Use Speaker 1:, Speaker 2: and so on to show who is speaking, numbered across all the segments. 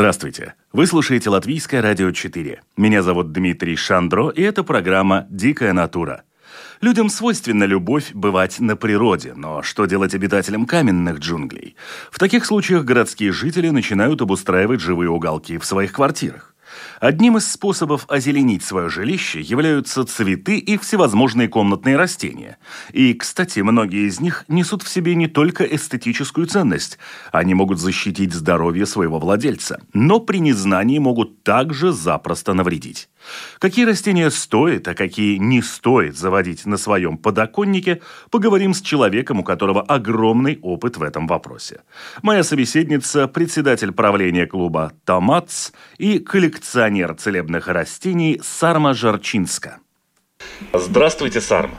Speaker 1: Здравствуйте! Вы слушаете Латвийское радио 4. Меня зовут Дмитрий Шандро, и это программа «Дикая натура». Людям свойственна любовь бывать на природе, но что делать обитателям каменных джунглей? В таких случаях городские жители начинают обустраивать живые уголки в своих квартирах. Одним из способов озеленить свое жилище являются цветы и всевозможные комнатные растения. И, кстати, многие из них несут в себе не только эстетическую ценность. Они могут защитить здоровье своего владельца, но при незнании могут также запросто навредить. Какие растения стоит, а какие не стоит заводить на своем подоконнике, поговорим с человеком, у которого огромный опыт в этом вопросе. Моя собеседница – председатель правления клуба «Томатс» и коллекционер целебных растений Сарма Жарчинска. Здравствуйте, Сарма.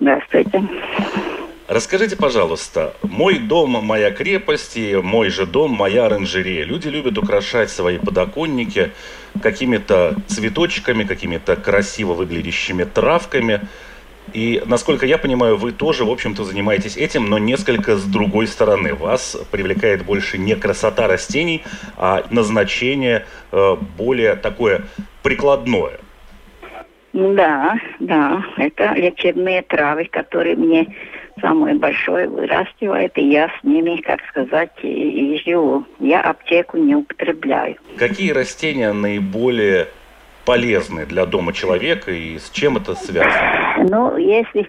Speaker 2: Здравствуйте.
Speaker 1: Расскажите, пожалуйста, мой дом – моя крепость, и мой же дом – моя оранжерея. Люди любят украшать свои подоконники какими-то цветочками, какими-то красиво выглядящими травками. И, насколько я понимаю, вы тоже, в общем-то, занимаетесь этим, но несколько с другой стороны. Вас привлекает больше не красота растений, а назначение э, более такое прикладное.
Speaker 2: Да, да, это лечебные травы, которые мне самое большое выращивает, и я с ними, как сказать, и, и живу. Я аптеку не употребляю.
Speaker 1: Какие растения наиболее полезны для дома человека и с чем это связано?
Speaker 2: Ну, если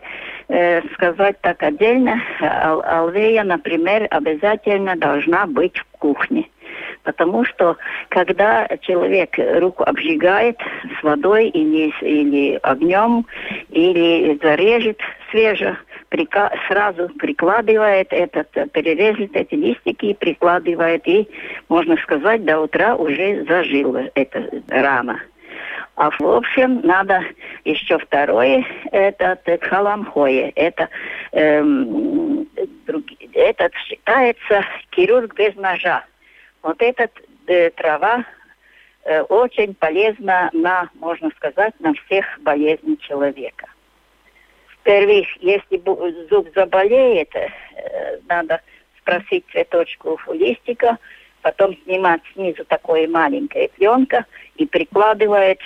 Speaker 2: э, сказать так отдельно, ал алвея, например, обязательно должна быть в кухне. Потому что когда человек руку обжигает с водой или, или огнем, или зарежет свеже, прика сразу прикладывает этот, перережет эти листики и прикладывает, и, можно сказать, до утра уже зажила эта рана. А в общем, надо еще второе, это халамхое. Это, эм, друг, этот считается хирург без ножа. Вот эта э, трава э, очень полезна на, можно сказать, на всех болезней человека. Во-первых, если зуб заболеет, э, надо спросить цветочку листика, потом снимать снизу такое маленькое пленка и прикладывает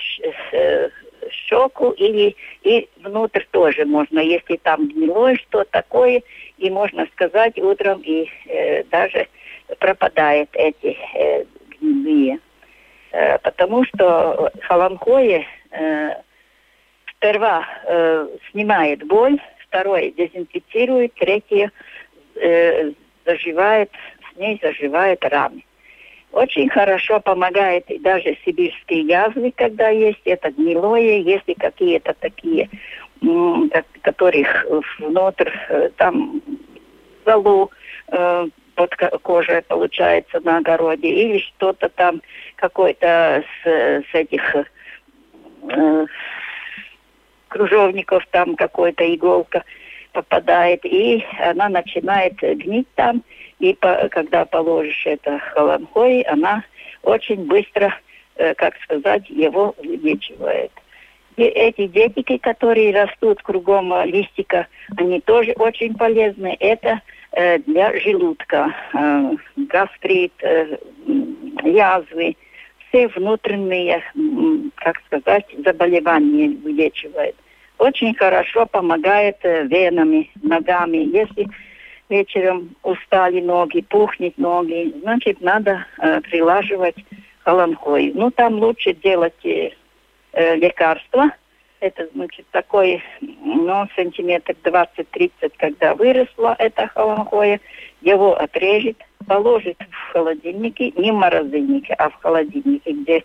Speaker 2: э, щеку или и внутрь тоже можно, если там гнилое что такое, и можно сказать утром и э, даже пропадает эти гнилые. Потому что холонкое э, сперва э, снимает боль, второе дезинфицирует, третье э, заживает, с ней заживает раны. Очень хорошо помогает даже сибирские язвы, когда есть это гнилое, если какие-то такие, которых внутрь, э, там, залу э, под кожей получается на огороде, или что-то там, какой-то с, с этих э, кружовников там какой-то иголка попадает, и она начинает гнить там, и по, когда положишь это холонхой, она очень быстро, э, как сказать, его вылечивает. И эти детики, которые растут кругом листика, они тоже очень полезны. Это э, для желудка, э, гастрит, э, язвы, все внутренние, как сказать, заболевания вылечивает. Очень хорошо помогает э, венами, ногами. Если вечером устали ноги, пухнет ноги, значит, надо э, прилаживать холонхой. Ну, там лучше делать э, э лекарства. Это, значит, такой, ну, сантиметр 20-30, когда выросла эта холонхоя, его отрежет, положит в холодильнике, не в морозильнике, а в холодильнике, где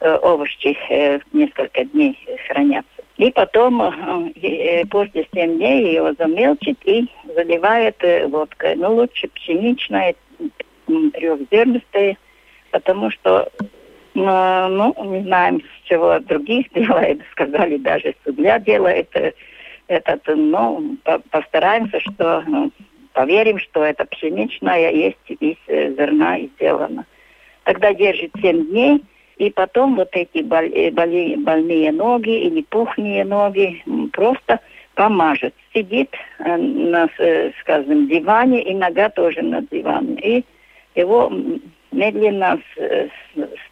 Speaker 2: э, овощи э, несколько дней хранятся. И потом э, э после 7 дней его замелчит и заливает э, водкой. Ну, лучше пшеничная, трехзернистая, потому что, ну, не знаем, с чего других делает, сказали, даже судья делает этот, ну, постараемся, что поверим, что это пшеничная есть из зерна сделано. Тогда держит 7 дней, и потом вот эти боли, больные ноги или пухние ноги просто помажет. Сидит э, на, э, скажем, диване, и нога тоже на диване. И его медленно с, с,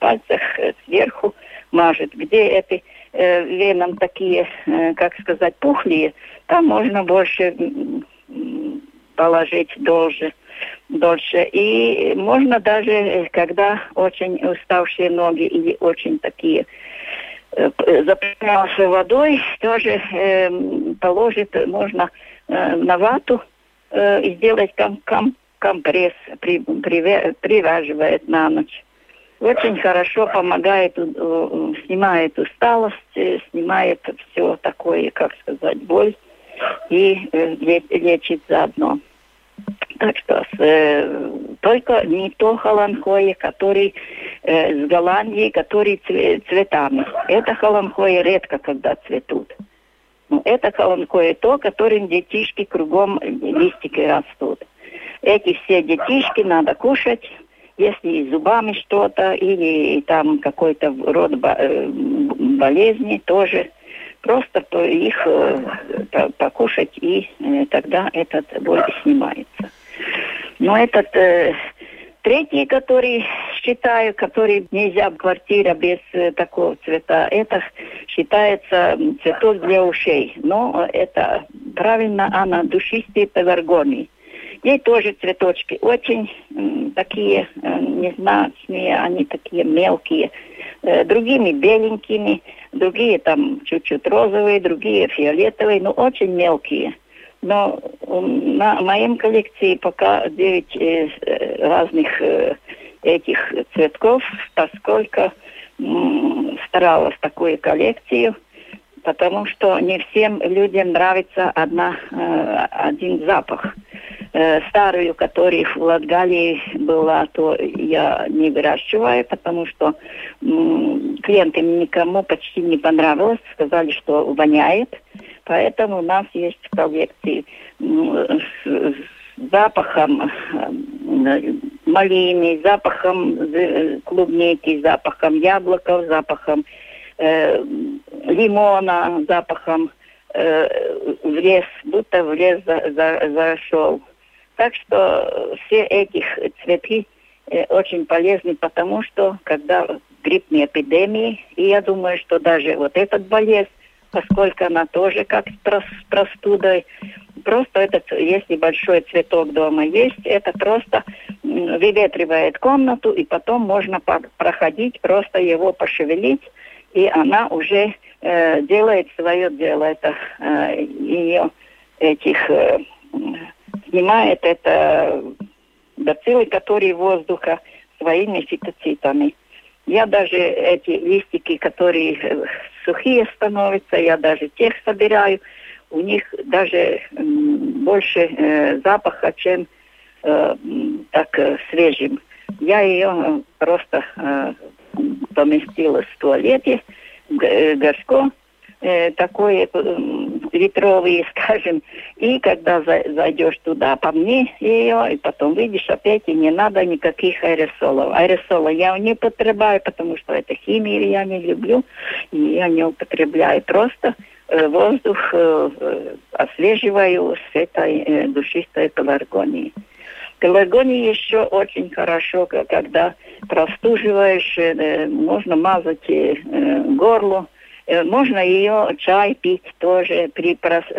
Speaker 2: пальцев сверху мажет. Где эти э, веном такие, э, как сказать, пухлые, там можно больше положить дольше. дольше. И можно даже, когда очень уставшие ноги или очень такие Э, заполнялся водой, тоже э, положит, можно э, на вату э, сделать ком, ком, компресс, при, при, привязывает на ночь. Очень хорошо помогает, э, снимает усталость, э, снимает все такое, как сказать, боль и э, лечит заодно. Так что э, только не то холанхое, который э, с Голландии, который цветами. Это холанхое редко когда цветут. Но это холанхое то, которым детишки кругом листики растут. Эти все детишки надо кушать, если зубами что-то или там какой-то род э, болезни тоже просто их э, покушать и э, тогда этот боль снимается. Но этот э, третий, который считаю, который нельзя в квартире без э, такого цвета, это считается цветок для ушей. Но это правильно, она душистый пеларгоний. Ей тоже цветочки очень э, такие э, незначные, они такие мелкие, э, другими беленькими, другие там чуть-чуть розовые, другие фиолетовые, но очень мелкие. Но на моем коллекции пока 9 э, разных э, этих цветков, поскольку старалась такую коллекцию, потому что не всем людям нравится одна, э, один запах. Старую, которая в Латгалии была, то я не выращиваю, потому что клиентам никому почти не понравилось, сказали, что воняет. Поэтому у нас есть в коллекции с запахом э, малины, запахом клубники, запахом яблоков, запахом э, лимона, запахом э, в лес, будто в лес за, за, зашел. Так что все этих цветы э, очень полезны, потому что когда гриппные эпидемии, и я думаю, что даже вот этот болезнь поскольку она тоже как с простудой. Просто этот, если большой цветок дома есть, это просто выветривает комнату, и потом можно проходить, просто его пошевелить, и она уже э, делает свое дело. Это э, ее этих э, снимает это бациллы, которые воздуха своими фитоцитами. Я даже эти листики, которые э, сухие становятся, я даже тех собираю. У них даже больше э, запаха, чем э, так э, свежим. Я ее э, просто э, поместила в туалете, горшко, э, такое э, литровые, скажем, и когда за, зайдешь туда, по мне ее, и потом видишь опять, и не надо никаких аэросолов. Аэросолы я не употребляю, потому что это химия, я не люблю, и я не употребляю. Просто э, воздух э, э освеживаю с этой э, душистой пеларгонией. Пеларгония еще очень хорошо, когда простуживаешь, э, можно мазать э, горло, Э, можно ее чай пить тоже при,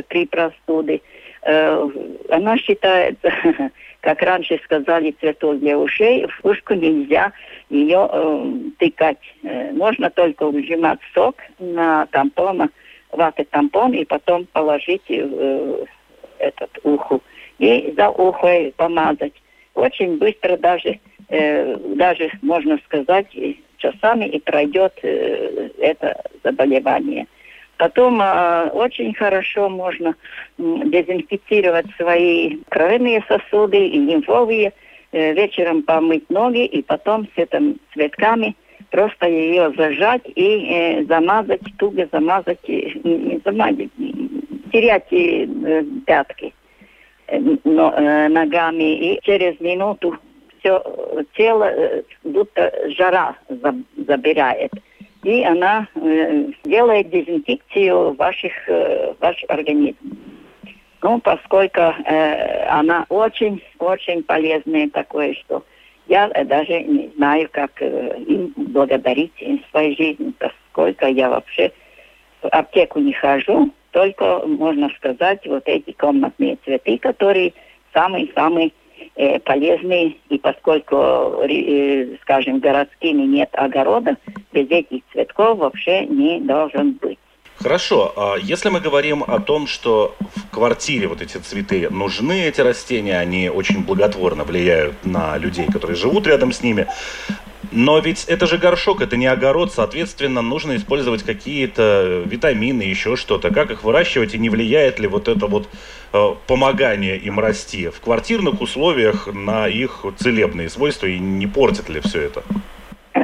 Speaker 2: при простуде. Э, она считается, как раньше сказали, цветок для ушей. В ушку нельзя ее э, тыкать. Можно только выжимать сок на тампон, ваты тампон и потом положить в этот уху. И за ухой помазать. Очень быстро даже, даже можно сказать, часами и пройдет э, это заболевание. Потом э, очень хорошо можно э, дезинфицировать свои кровяные сосуды и лимфовые э, вечером помыть ноги и потом с этими цветками просто ее зажать и э, замазать, туго замазать, не замазать, терять э, пятки э, но, э, ногами. И через минуту все тело э, будто жара забирает. И она э, делает дезинфекцию ваших, ваш организм. Ну, поскольку э, она очень-очень полезная такое, что я даже не знаю, как э, им благодарить в своей жизни, поскольку я вообще в аптеку не хожу, только, можно сказать, вот эти комнатные цветы, которые самые-самые э, полезные, и поскольку, э, скажем, городскими нет огорода, без этих цветков вообще не должен быть.
Speaker 1: Хорошо, а если мы говорим о том, что в квартире вот эти цветы нужны, эти растения, они очень благотворно влияют на людей, которые живут рядом с ними, но ведь это же горшок, это не огород, соответственно, нужно использовать какие-то витамины, еще что-то. Как их выращивать и не влияет ли вот это вот э, помогание им расти в квартирных условиях на их целебные свойства и не портит ли все это?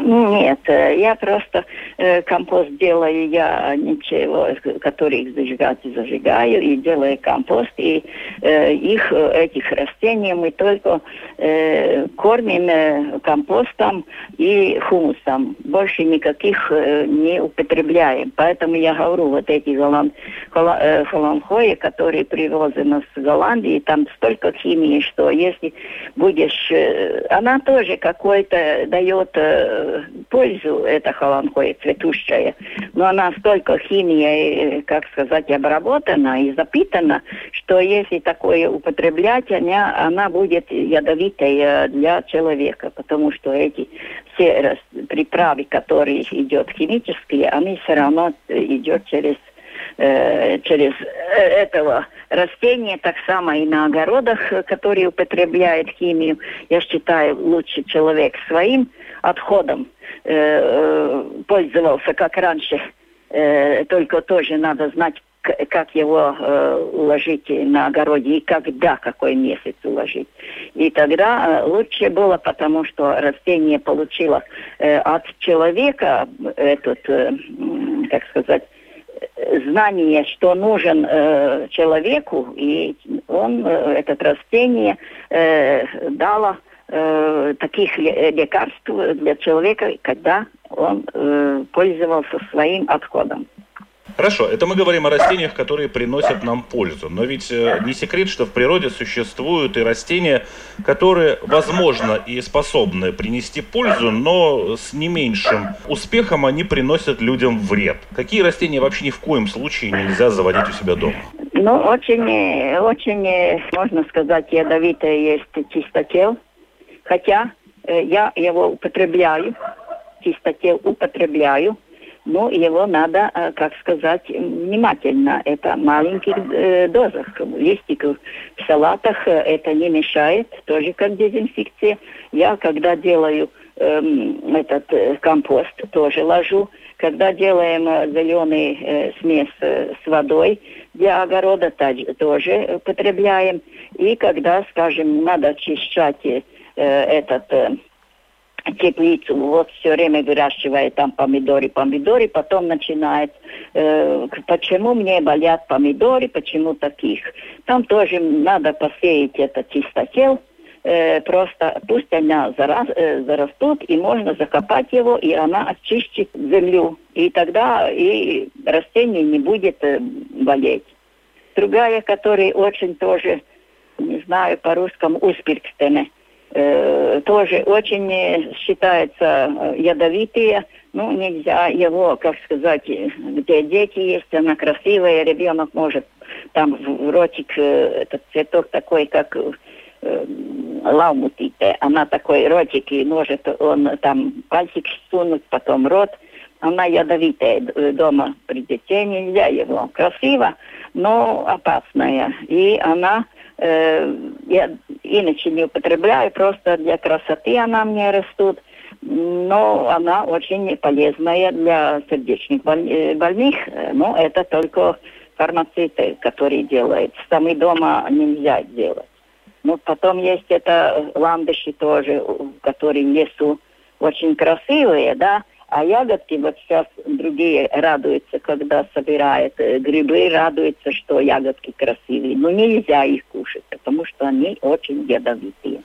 Speaker 2: Нет, э, я просто э, компост делаю, я ничего, который их зажигать зажигаю, и делаю компост, и э, их, э, этих растений мы только э, кормим э, компостом и хумусом. Больше никаких э, не употребляем. Поэтому я говорю, вот эти голланд, э, холландхои, которые привозены с Голландии, там столько химии, что если будешь... Э, она тоже какой-то дает... Э, пользу эта холанхоя цветущая, но она столько химией, как сказать, обработана и запитана, что если такое употреблять, она, она будет ядовитой для человека, потому что эти все приправы, которые идут химические, они все равно идут через э, через э, этого растения, так само и на огородах, которые употребляют химию. Я считаю, лучше человек своим отходом э, э, пользовался, как раньше. Э, только тоже надо знать, как его э, уложить на огороде и когда, какой месяц уложить. И тогда э, лучше было, потому что растение получило э, от человека этот, э, как сказать, знание, что нужен э, человеку, и он, э, это растение, э, дало э, таких лекарств для человека, когда он э, пользовался своим отходом.
Speaker 1: Хорошо, это мы говорим о растениях, которые приносят нам пользу. Но ведь э, не секрет, что в природе существуют и растения, которые, возможно, и способны принести пользу, но с не меньшим успехом они приносят людям вред. Какие растения вообще ни в коем случае нельзя заводить у себя дома?
Speaker 2: Ну, очень, очень, можно сказать, ядовитое есть чистотел. Хотя э, я его употребляю, чистотел употребляю, но его надо, э, как сказать, внимательно. Это в маленьких э, дозах. Листиков в салатах э, это не мешает, тоже как дезинфекция. Я, когда делаю э, этот э, компост, тоже ложу. Когда делаем э, зеленый э, смесь э, с водой для огорода, тоже употребляем. И когда, скажем, надо очищать э, этот... Э, теплицу, вот все время выращивает там помидоры, помидоры, потом начинает, э, почему мне болят помидоры, почему таких. Там тоже надо посеять это чистотел, э, просто пусть они зараз, э, зарастут, и можно закопать его, и она очистит землю. И тогда и растение не будет э, болеть. Другая, которая очень тоже, не знаю по-русскому, успиркстене, э, тоже очень считается э, ядовитые. Ну, нельзя его, как сказать, где дети есть, она красивая, ребенок может там в ротик, э, этот цветок такой, как э, лаумутите, она такой ротик, и может он там пальчик сунуть, потом рот. Она ядовитая дома при детей нельзя его. Красиво, но опасная. И она Э, я иначе не употребляю, просто для красоты она мне растут. Но она очень полезная для сердечных э, больных, но это только фармацевты, которые делают. Сами дома нельзя делать. Ну, потом есть это ландыши тоже, которые в лесу очень красивые, да, а ягодки вот сейчас другие радуются, когда собирают э, грибы, радуются, что ягодки красивые. Но нельзя их кушать, потому что они очень ядовитые.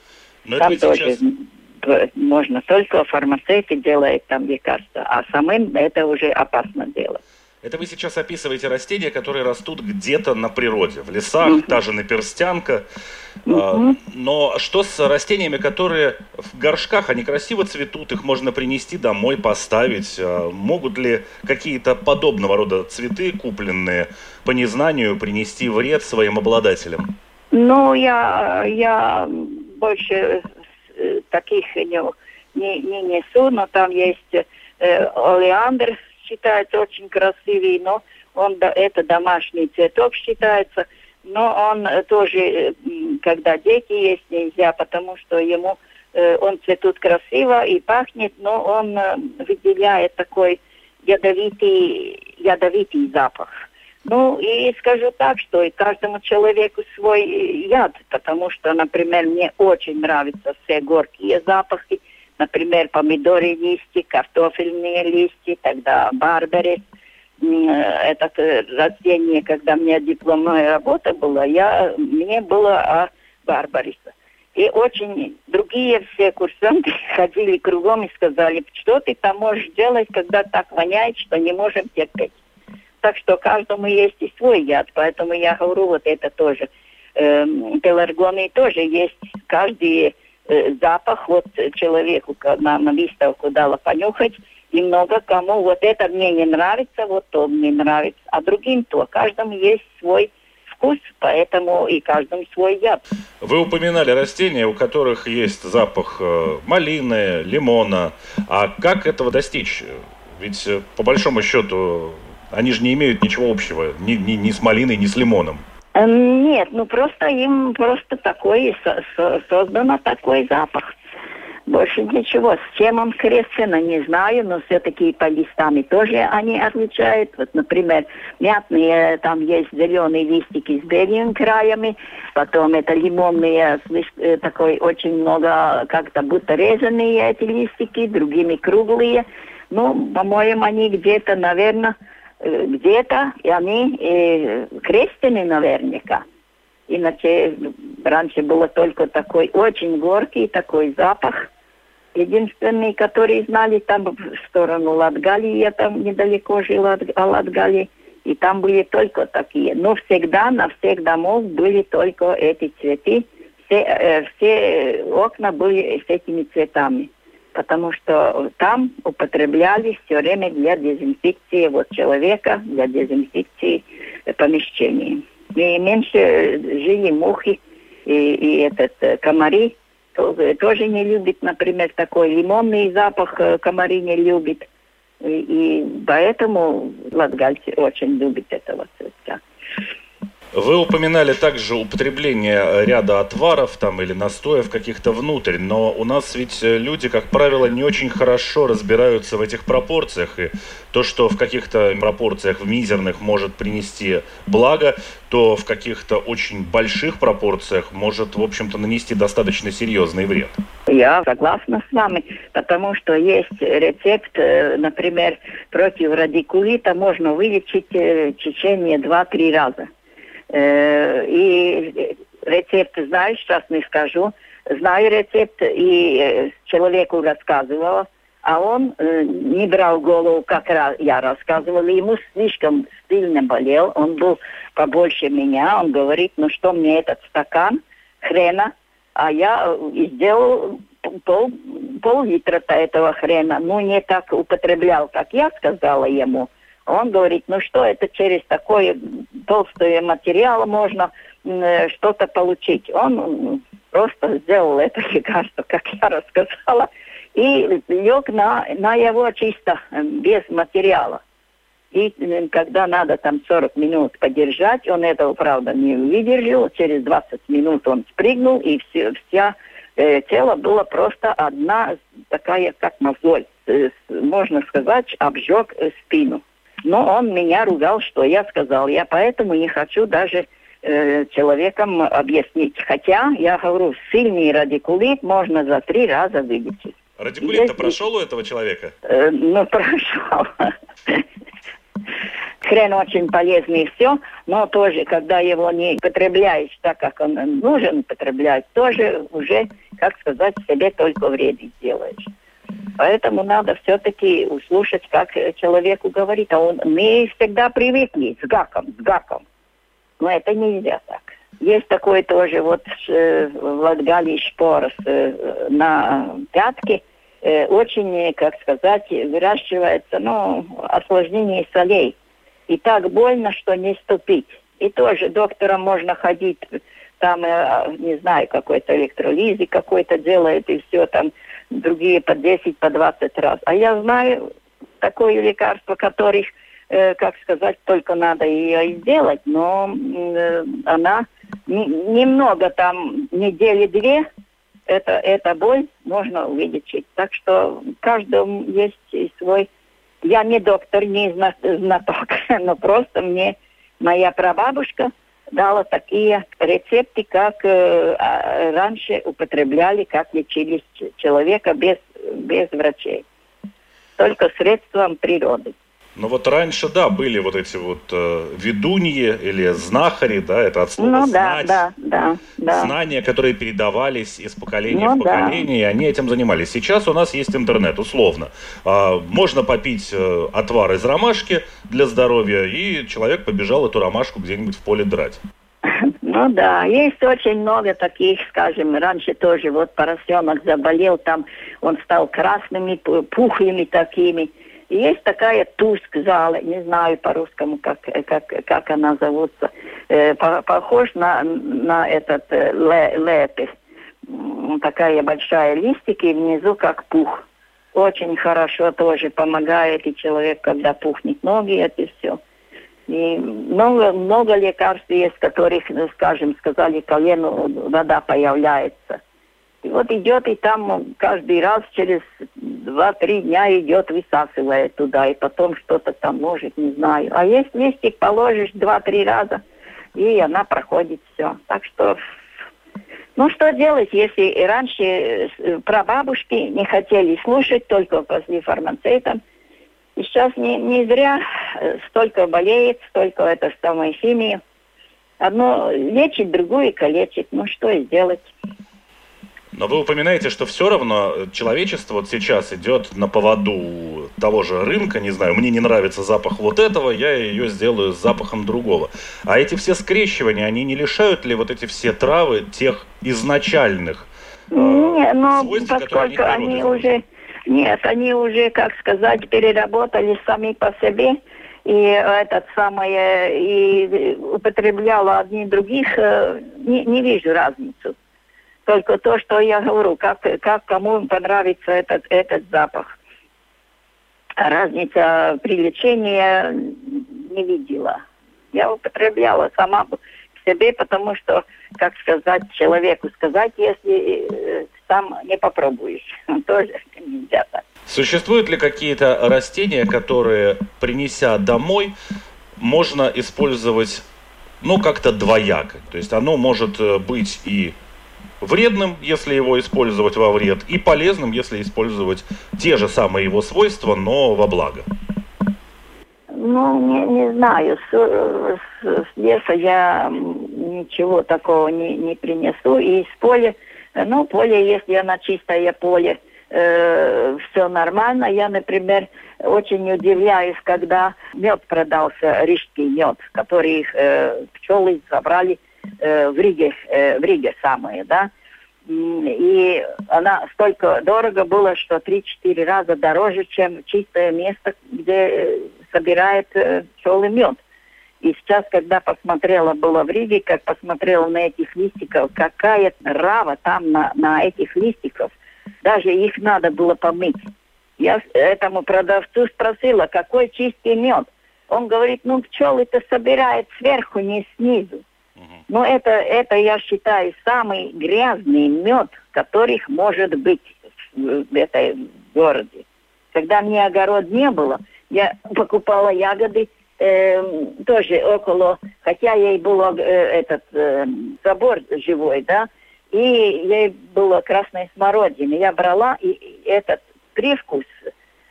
Speaker 2: Но там тоже сейчас... можно только фармацевты делают там лекарства, а самым это уже опасно делать.
Speaker 1: Это вы сейчас описываете растения, которые растут где-то на природе, в лесах, mm-hmm. та же наперстянка. Mm-hmm. Но что с растениями, которые в горшках, они красиво цветут, их можно принести домой, поставить? А могут ли какие-то подобного рода цветы, купленные по незнанию, принести вред своим обладателям?
Speaker 2: Ну, я, я больше э, таких не, не, не несу, но там есть э, олеандр, считается очень красивый, но он, это домашний цветок считается, но он э, тоже, э, когда дети есть, нельзя, потому что ему э, он цветут красиво и пахнет, но он выделяет такой ядовитый, ядовитый запах. Ну, и скажу так, что и каждому человеку свой яд, потому что, например, мне очень нравятся все горькие запахи, например, помидоры листья, картофельные листья, тогда барбарис. Это э, растение, когда у меня дипломная работа была, я, мне было о барбариса. И очень другие все курсанты ходили кругом и сказали, что ты там можешь делать, когда так воняет, что не можем терпеть. Так что каждому есть и свой яд, поэтому я говорю, вот это тоже. Эм, пеларгоны тоже есть. Каждый Э, запах вот человеку на, на выставку дала понюхать, и много кому вот это мне не нравится, вот то мне нравится, а другим то. Каждому есть свой вкус, поэтому и каждому свой яд.
Speaker 1: Вы упоминали растения, у которых есть запах э, малины, лимона. А как этого достичь? Ведь э, по большому счету они же не имеют ничего общего ни, ни, ни с малиной, ни с лимоном.
Speaker 2: Эм, нет, ну просто им просто такой создано такой запах. Больше ничего. С чем он крестено, не знаю, но все-таки по листами тоже они отличают. Вот, например, мятные, там есть зеленые листики с белыми краями, потом это лимонные, э, такой очень много, как-то будто резанные эти листики, другими круглые. Ну, по-моему, они где-то, наверное, Э, где-то, и они э, крестины наверняка. Иначе раньше было только такой очень горький такой запах. Единственный, который знали там в сторону Латгалии, я там недалеко жила от Латгалии, и там были только такие. Но всегда на всех домов были только эти цветы. Все, э, все окна были с этими цветами потому что там употреблялись все время для дезинфекции вот человека, для дезинфекции помещений. И меньше жили мухи и, и этот э, комари тоже не любит, например, такой лимонный запах э, комари не любит. И, и поэтому латгальцы очень любят этого цветка.
Speaker 1: Вы упоминали также употребление ряда отваров там или настоев каких-то внутрь, но у нас ведь люди, как правило, не очень хорошо разбираются в этих пропорциях, и то, что в каких-то пропорциях, в мизерных, может принести благо, то в каких-то очень больших пропорциях может, в общем-то, нанести достаточно серьезный вред.
Speaker 2: Я согласна с вами, потому что есть рецепт, э, например, против радикулита можно вылечить э, в течение 2-3 раза. Э, и рецепт знаю, сейчас не скажу. Знаю рецепт и э, человеку рассказывала, а он э, не брал голову, как я рассказывала. Ему слишком сильно болел, он был побольше меня. Он говорит, ну что мне этот стакан хрена, а я сделал пол, пол-литра этого хрена. Ну, не так употреблял, как я сказала ему. Он говорит, ну что это через такой толстый материал можно э, что-то получить. Он просто сделал это лекарство, как я рассказала, и лег на, на его чисто, э, без материала. И э, когда надо там 40 минут подержать, он этого, правда, не выдержал. Через 20 минут он спрыгнул, и все, вся э, тело было просто одна такая, как мозоль. Э, можно сказать, обжег спину. Но он меня ругал, что я сказал. Я поэтому не хочу даже э, человеком объяснить. Хотя, я говорю, сильный радикулит можно за три раза вылечить.
Speaker 1: Радикулит-то прошел у этого человека?
Speaker 2: Э, ну, прошел. Хрен очень полезный и все, но тоже, когда его не потребляешь так, как он нужен употреблять, тоже уже, как сказать, себе только вред делаешь. Поэтому надо все-таки услышать, как человеку говорит. А он, мы всегда привыкли с гаком, с гаком. Но это нельзя так. Есть такой тоже вот э, в Латгалии э, на пятке. Э, очень, как сказать, выращивается, ну, осложнение солей. И так больно, что не ступить. И тоже доктором можно ходить, там, э, не знаю, какой-то электролизи какой-то делает, и все там другие по 10, по 20 раз. А я знаю такое лекарство, которых, э, как сказать, только надо ее сделать, но э, она немного там, недели две, это, эта боль можно увеличить. Так что каждому есть свой... Я не доктор, не знаток, но просто мне моя прабабушка – дала такие рецепты, как э, а, раньше употребляли, как лечили человека без, без врачей. Только средством природы.
Speaker 1: Ну вот раньше, да, были вот эти вот э, ведуньи или знахари, да, это от слова
Speaker 2: ну,
Speaker 1: знать.
Speaker 2: Да, да, да,
Speaker 1: Знания, которые передавались из поколения ну, в поколение, да. и они этим занимались. Сейчас у нас есть интернет, условно. А, можно попить э, отвар из ромашки для здоровья, и человек побежал эту ромашку где-нибудь в поле драть.
Speaker 2: Ну да, есть очень много таких, скажем, раньше тоже вот поросенок заболел, там он стал красными, пухлыми такими. Есть такая туск зала, не знаю по-русскому, как, как, как она зовутся. Э, похож на, на этот э, лепес. Такая большая листики, и внизу как пух. Очень хорошо тоже помогает и человек, когда пухнет ноги, это все. И много, много лекарств есть, которых, ну, скажем, сказали, колену вода появляется. И вот идет и там каждый раз через два-три дня идет, высасывает туда, и потом что-то там может, не знаю. А есть листик, положишь два-три раза, и она проходит все. Так что, ну что делать, если и раньше э, прабабушки не хотели слушать, только после фармацевтам, и сейчас не, не зря э, столько болеет, столько это самой химии. Одно лечит, другое калечит. Ну что сделать?
Speaker 1: Но вы упоминаете, что все равно человечество вот сейчас идет на поводу того же рынка, не знаю, мне не нравится запах вот этого, я ее сделаю с запахом другого. А эти все скрещивания, они не лишают ли вот эти все травы тех изначальных
Speaker 2: э, не, но свойств, поскольку они, они уже, нет, они уже, как сказать, переработали сами по себе, и этот самое, и употребляла одни других, э, не, не вижу разницу. Только то, что я говорю, как, как кому понравится этот, этот запах. Разница при лечении не видела. Я употребляла сама себе, потому что, как сказать человеку, сказать, если э, сам не попробуешь, тоже нельзя так.
Speaker 1: Существуют ли какие-то растения, которые, принеся домой, можно использовать, ну, как-то двояко? То есть оно может э, быть и вредным, если его использовать во вред, и полезным, если использовать те же самые его свойства, но во благо?
Speaker 2: Ну, не, не знаю. С, с, с леса я ничего такого не, не принесу. И из поля, ну, поле, если оно чистое поле, э, все нормально. Я, например, очень удивляюсь, когда мед продался, рижский мед, который э, пчелы забрали в Риге, э, в Риге самые, да. И она столько дорого было, что 3-4 раза дороже, чем чистое место, где э, собирает э, пчелы мед. И сейчас, когда посмотрела, было в Риге, как посмотрела на этих листиков, какая рава там на, на этих листиков. Даже их надо было помыть. Я этому продавцу спросила, какой чистый мед. Он говорит, ну пчелы-то собирают сверху, не снизу. Но это, это, я считаю, самый грязный мед, которых может быть в этой городе. Когда мне огород не было, я покупала ягоды э, тоже около, хотя ей был э, этот э, забор живой, да, и ей было красной смородины. Я брала и этот привкус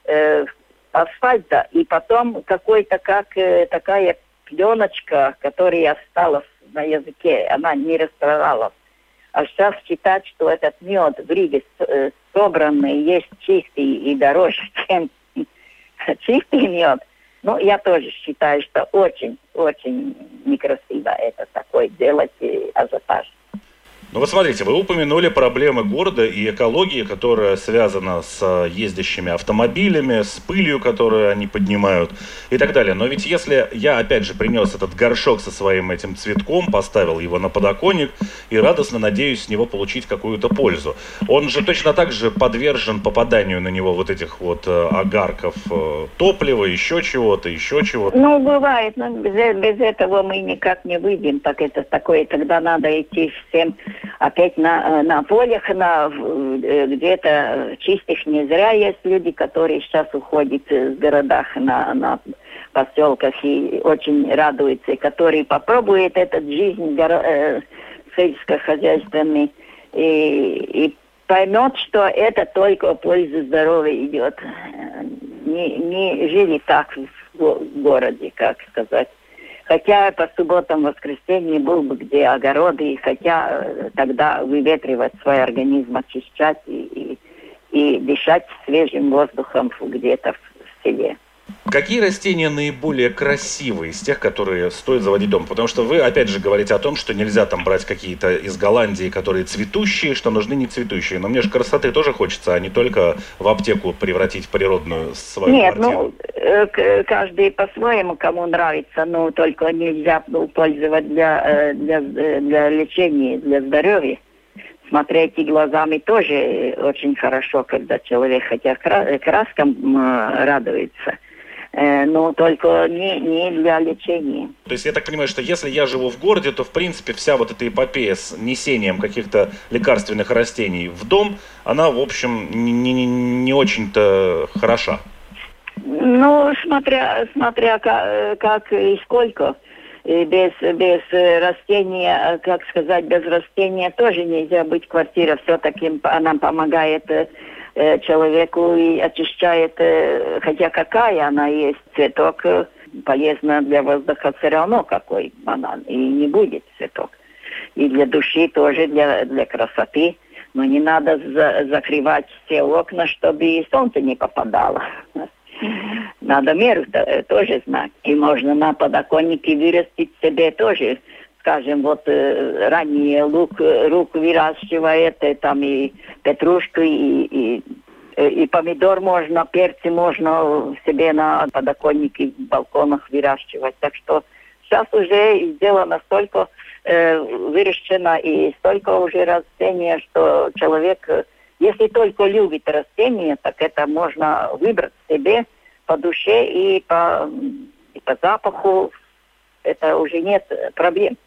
Speaker 2: э, асфальта, и потом какой-то как э, такая пленочка, которая осталась на языке, она не расстаралась. А сейчас считать, что этот мед в Риге э, собранный есть чистый и дороже, чем чистый мед, ну, я тоже считаю, что очень-очень некрасиво это такое делать э, ажиотаж.
Speaker 1: Ну вот смотрите, вы упомянули проблемы города и экологии, которая связана с э, ездящими автомобилями, с пылью, которую они поднимают и так далее. Но ведь если я опять же принес этот горшок со своим этим цветком, поставил его на подоконник и радостно надеюсь с него получить какую-то пользу, он же точно так же подвержен попаданию на него вот этих вот э, огарков э, топлива, еще чего-то, еще чего-то.
Speaker 2: Ну, бывает, но без, без этого мы никак не выйдем, так это такое, тогда надо идти всем опять на, э, на полях, на, э, где-то чистых не зря есть люди, которые сейчас уходят в городах на, на поселках и очень радуются, которые попробуют эту жизнь э, сельскохозяйственный и, и поймет, что это только пользу здоровья идет. Не, не жили так в городе, как сказать. Хотя по субботам, воскресенье был бы где огороды, и хотя э, тогда выветривать свой организм, очищать и, и, и дышать свежим воздухом где-то в селе.
Speaker 1: Какие растения наиболее красивые из тех, которые стоит заводить дом? Потому что вы, опять же, говорите о том, что нельзя там брать какие-то из Голландии, которые цветущие, что нужны не цветущие. Но мне же красоты тоже хочется, а не только в аптеку превратить в природную свою
Speaker 2: Нет,
Speaker 1: квартиру.
Speaker 2: ну, э, каждый по-своему, кому нравится, но только нельзя пользовать для, э, для, э, для лечения, для здоровья смотреть и глазами тоже очень хорошо, когда человек хотя краскам радуется. Э, но только не, не для лечения.
Speaker 1: То есть я так понимаю, что если я живу в городе, то в принципе вся вот эта эпопея с несением каких-то лекарственных растений в дом, она в общем не, не, не очень-то хороша.
Speaker 2: Ну, смотря, смотря как, как и сколько. И без, без растения, как сказать, без растения тоже нельзя быть квартира. Все-таки она помогает э, человеку и очищает, э, хотя какая она есть, цветок э, полезна для воздуха все равно какой банан, и не будет цветок. И для души тоже, для, для красоты. Но не надо за, закрывать все окна, чтобы и солнце не попадало. Надо меру -то, тоже знать. И можно на подоконнике вырастить себе тоже скажем, вот э, ранее лук, лук выращивает, э, там и петрушку, и, и, э, и помидор можно, перцы можно себе на подоконнике, балконах выращивать. Так что сейчас уже сделано столько э, выращено и столько уже растения, что человек, э, если только любит растения, так это можно выбрать себе по душе и по, и по запаху. Это уже нет проблем.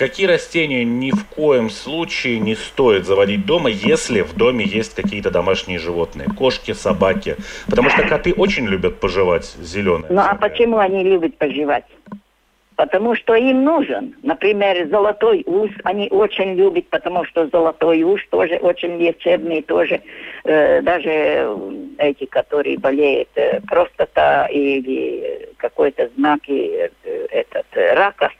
Speaker 1: Какие растения ни в коем случае не стоит заводить дома, если в доме есть какие-то домашние животные? Кошки, собаки. Потому что коты очень любят пожевать зеленое.
Speaker 2: Ну а почему они любят пожевать? Потому что им нужен. Например, золотой ус они очень любят, потому что золотой ус тоже очень лечебный, тоже э, даже эти, которые болеют э, простата или какой-то знак э, этот, э, рака, э,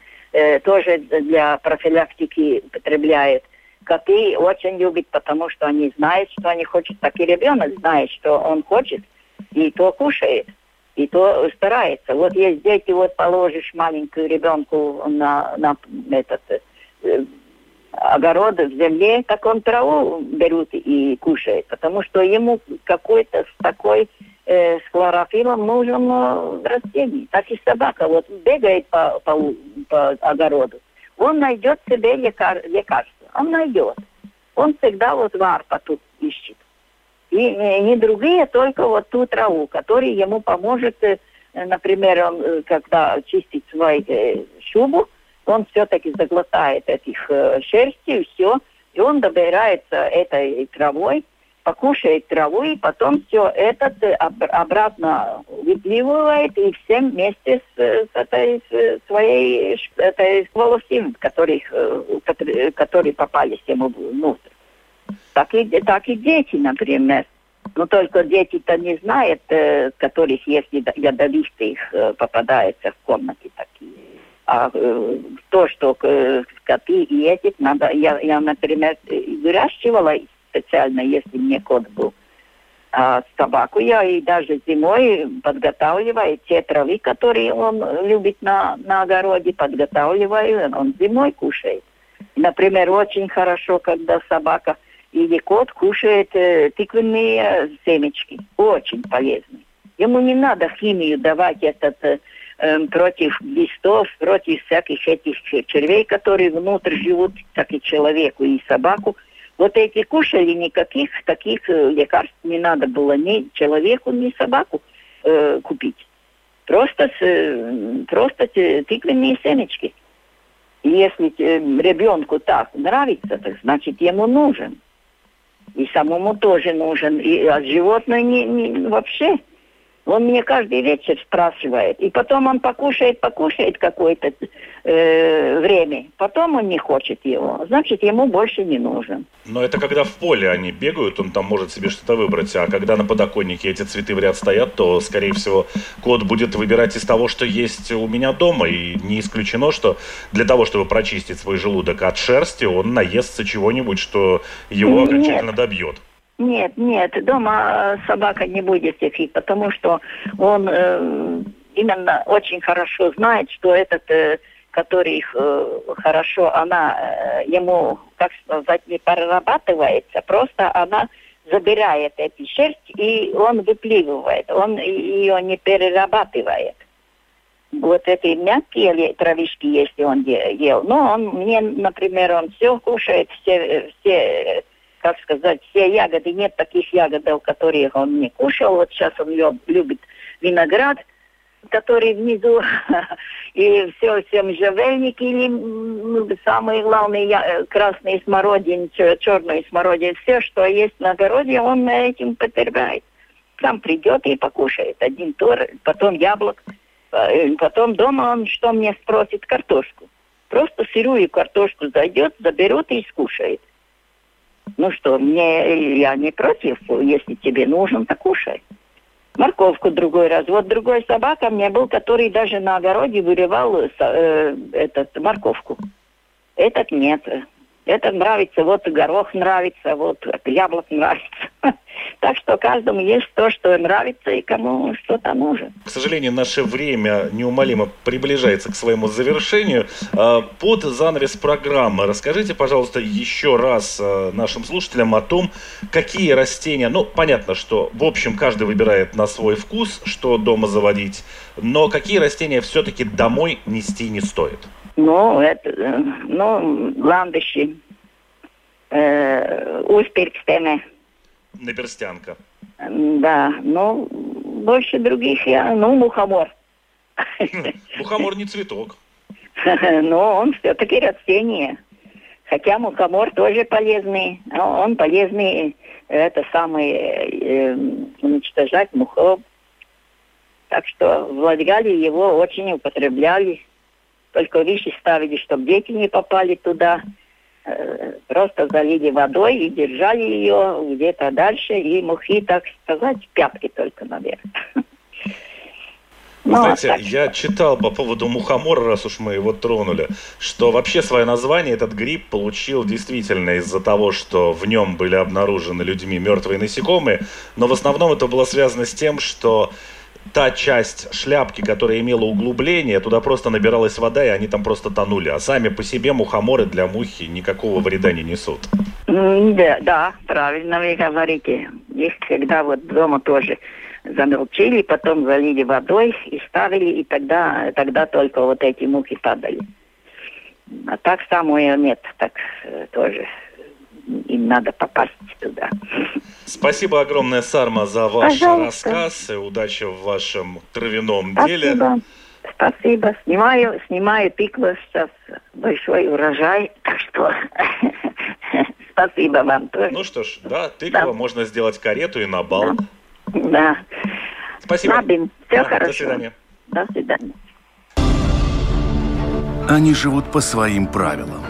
Speaker 2: тоже для профилактики употребляет. Коты очень любят, потому что они знают, что они хотят. Так и ребенок знает, что он хочет, и то кушает, и то старается. Вот есть дети, вот положишь маленькую ребенку на, на этот э, огород в земле, так он траву берут и кушает, потому что ему какой-то такой э, с хлорофилом нужен э, растений. Так и собака вот бегает по, по, по огороду, он найдет себе лекар, лекарство. Он найдет. Он всегда вот варпа тут ищет. И не, не другие, только вот ту траву, которая ему поможет, э, например, он, э, когда чистит свою э, шубу, он все-таки заглотает этих э, шерсти и все, и он добирается этой травой, покушает траву, и потом все это обратно выпливает, и всем вместе с, с этой с своей этой волосин, которых, которые, которые попались ему внутрь. Так и, так и дети, например. Но только дети-то не знают, э, которых если ядовитых э, попадается в комнате такие. А э, то, что э, коты эти, надо, я, я, например, выращивала специально, если мне кот был. А собаку я и даже зимой подготавливаю те травы, которые он любит на, на огороде, подготавливаю, он зимой кушает. Например, очень хорошо, когда собака или кот кушает э, тыквенные семечки. Очень полезные. Ему не надо химию давать этот э, эм, против листов, против всяких этих червей, которые внутрь живут, так и человеку, и собаку. Вот эти кушали, никаких таких э, лекарств не надо было ни человеку, ни собаку э, купить. Просто, с, просто тыквенные семечки. И если ребенку так нравится, так значит ему нужен. И самому тоже нужен. И от животных не, не, вообще. Он мне каждый вечер спрашивает. И потом он покушает, покушает какое-то э, время. Потом он не хочет его. Значит, ему больше не нужен.
Speaker 1: Но это когда в поле они бегают, он там может себе что-то выбрать. А когда на подоконнике эти цветы в ряд стоят, то, скорее всего, кот будет выбирать из того, что есть у меня дома. И не исключено, что для того, чтобы прочистить свой желудок от шерсти, он наестся чего-нибудь, что его окончательно добьет.
Speaker 2: Нет, нет, дома э, собака не будет сидеть, потому что он э, именно очень хорошо знает, что этот, э, который их э, хорошо, она э, ему, как сказать, не перерабатывается, просто она забирает эти шерсть, и он выпливает, он ее не перерабатывает. Вот эти мягкие травишки, если он ел. Но он мне, например, он все кушает, все, все как сказать, все ягоды, нет таких ягод, которых он не кушал. Вот сейчас он любит виноград, который внизу, и все, все можжевельники, или самые главные красные смородин, черные смородин, все, что есть на огороде, он этим потребляет. Сам придет и покушает. Один тур, потом яблок, э, потом дома он что мне спросит? Картошку. Просто сырую картошку зайдет, заберет и скушает. Ну что, мне я не против, если тебе нужен, так кушай. Морковку другой раз. Вот другой собака мне был, который даже на огороде вырывал э, этот морковку. Этот нет. Это нравится, вот горох нравится, вот яблок нравится. Так что каждому есть то, что нравится и кому что-то нужно.
Speaker 1: К сожалению, наше время неумолимо приближается к своему завершению. А, под занавес программы расскажите, пожалуйста, еще раз а, нашим слушателям о том, какие растения, ну, понятно, что, в общем, каждый выбирает на свой вкус, что дома заводить, но какие растения все-таки домой нести не стоит?
Speaker 2: Ну, это, э, ну, ландыши, э.
Speaker 1: Наперстянка.
Speaker 2: Да, ну, больше других я, ну, мухомор.
Speaker 1: Мухомор не цветок.
Speaker 2: Но он все-таки растение. Хотя мухомор тоже полезный. Он полезный, это самое, э, уничтожать мухов. Так что в Латгалии его очень употребляли только вещи ставили, чтобы дети не попали туда. Э, просто залили водой и держали ее где-то дальше, и мухи, так сказать, пятки только наверх.
Speaker 1: Ну, знаете, так. я читал по поводу мухомора, раз уж мы его тронули, что вообще свое название этот гриб получил действительно из-за того, что в нем были обнаружены людьми мертвые насекомые, но в основном это было связано с тем, что та часть шляпки, которая имела углубление, туда просто набиралась вода, и они там просто тонули. А сами по себе мухоморы для мухи никакого вреда не несут.
Speaker 2: Да, да, правильно вы говорите. Их когда вот дома тоже замелчили, потом залили водой и ставили, и тогда, тогда только вот эти мухи падали. А так самое нет, так э, тоже им надо попасть туда.
Speaker 1: Спасибо огромное, Сарма, за ваш Пожалуйста. рассказ и удачи в вашем травяном Спасибо. деле.
Speaker 2: Спасибо. Снимаю, снимаю тыкву сейчас большой урожай, так что Спасибо вам тоже.
Speaker 1: Ну что ж, да, тыква да. можно сделать карету и на бал.
Speaker 2: Да. да.
Speaker 1: Спасибо.
Speaker 2: Лабин, все
Speaker 1: да,
Speaker 2: хорошо.
Speaker 1: До свидания.
Speaker 2: До свидания.
Speaker 1: Они живут по своим правилам.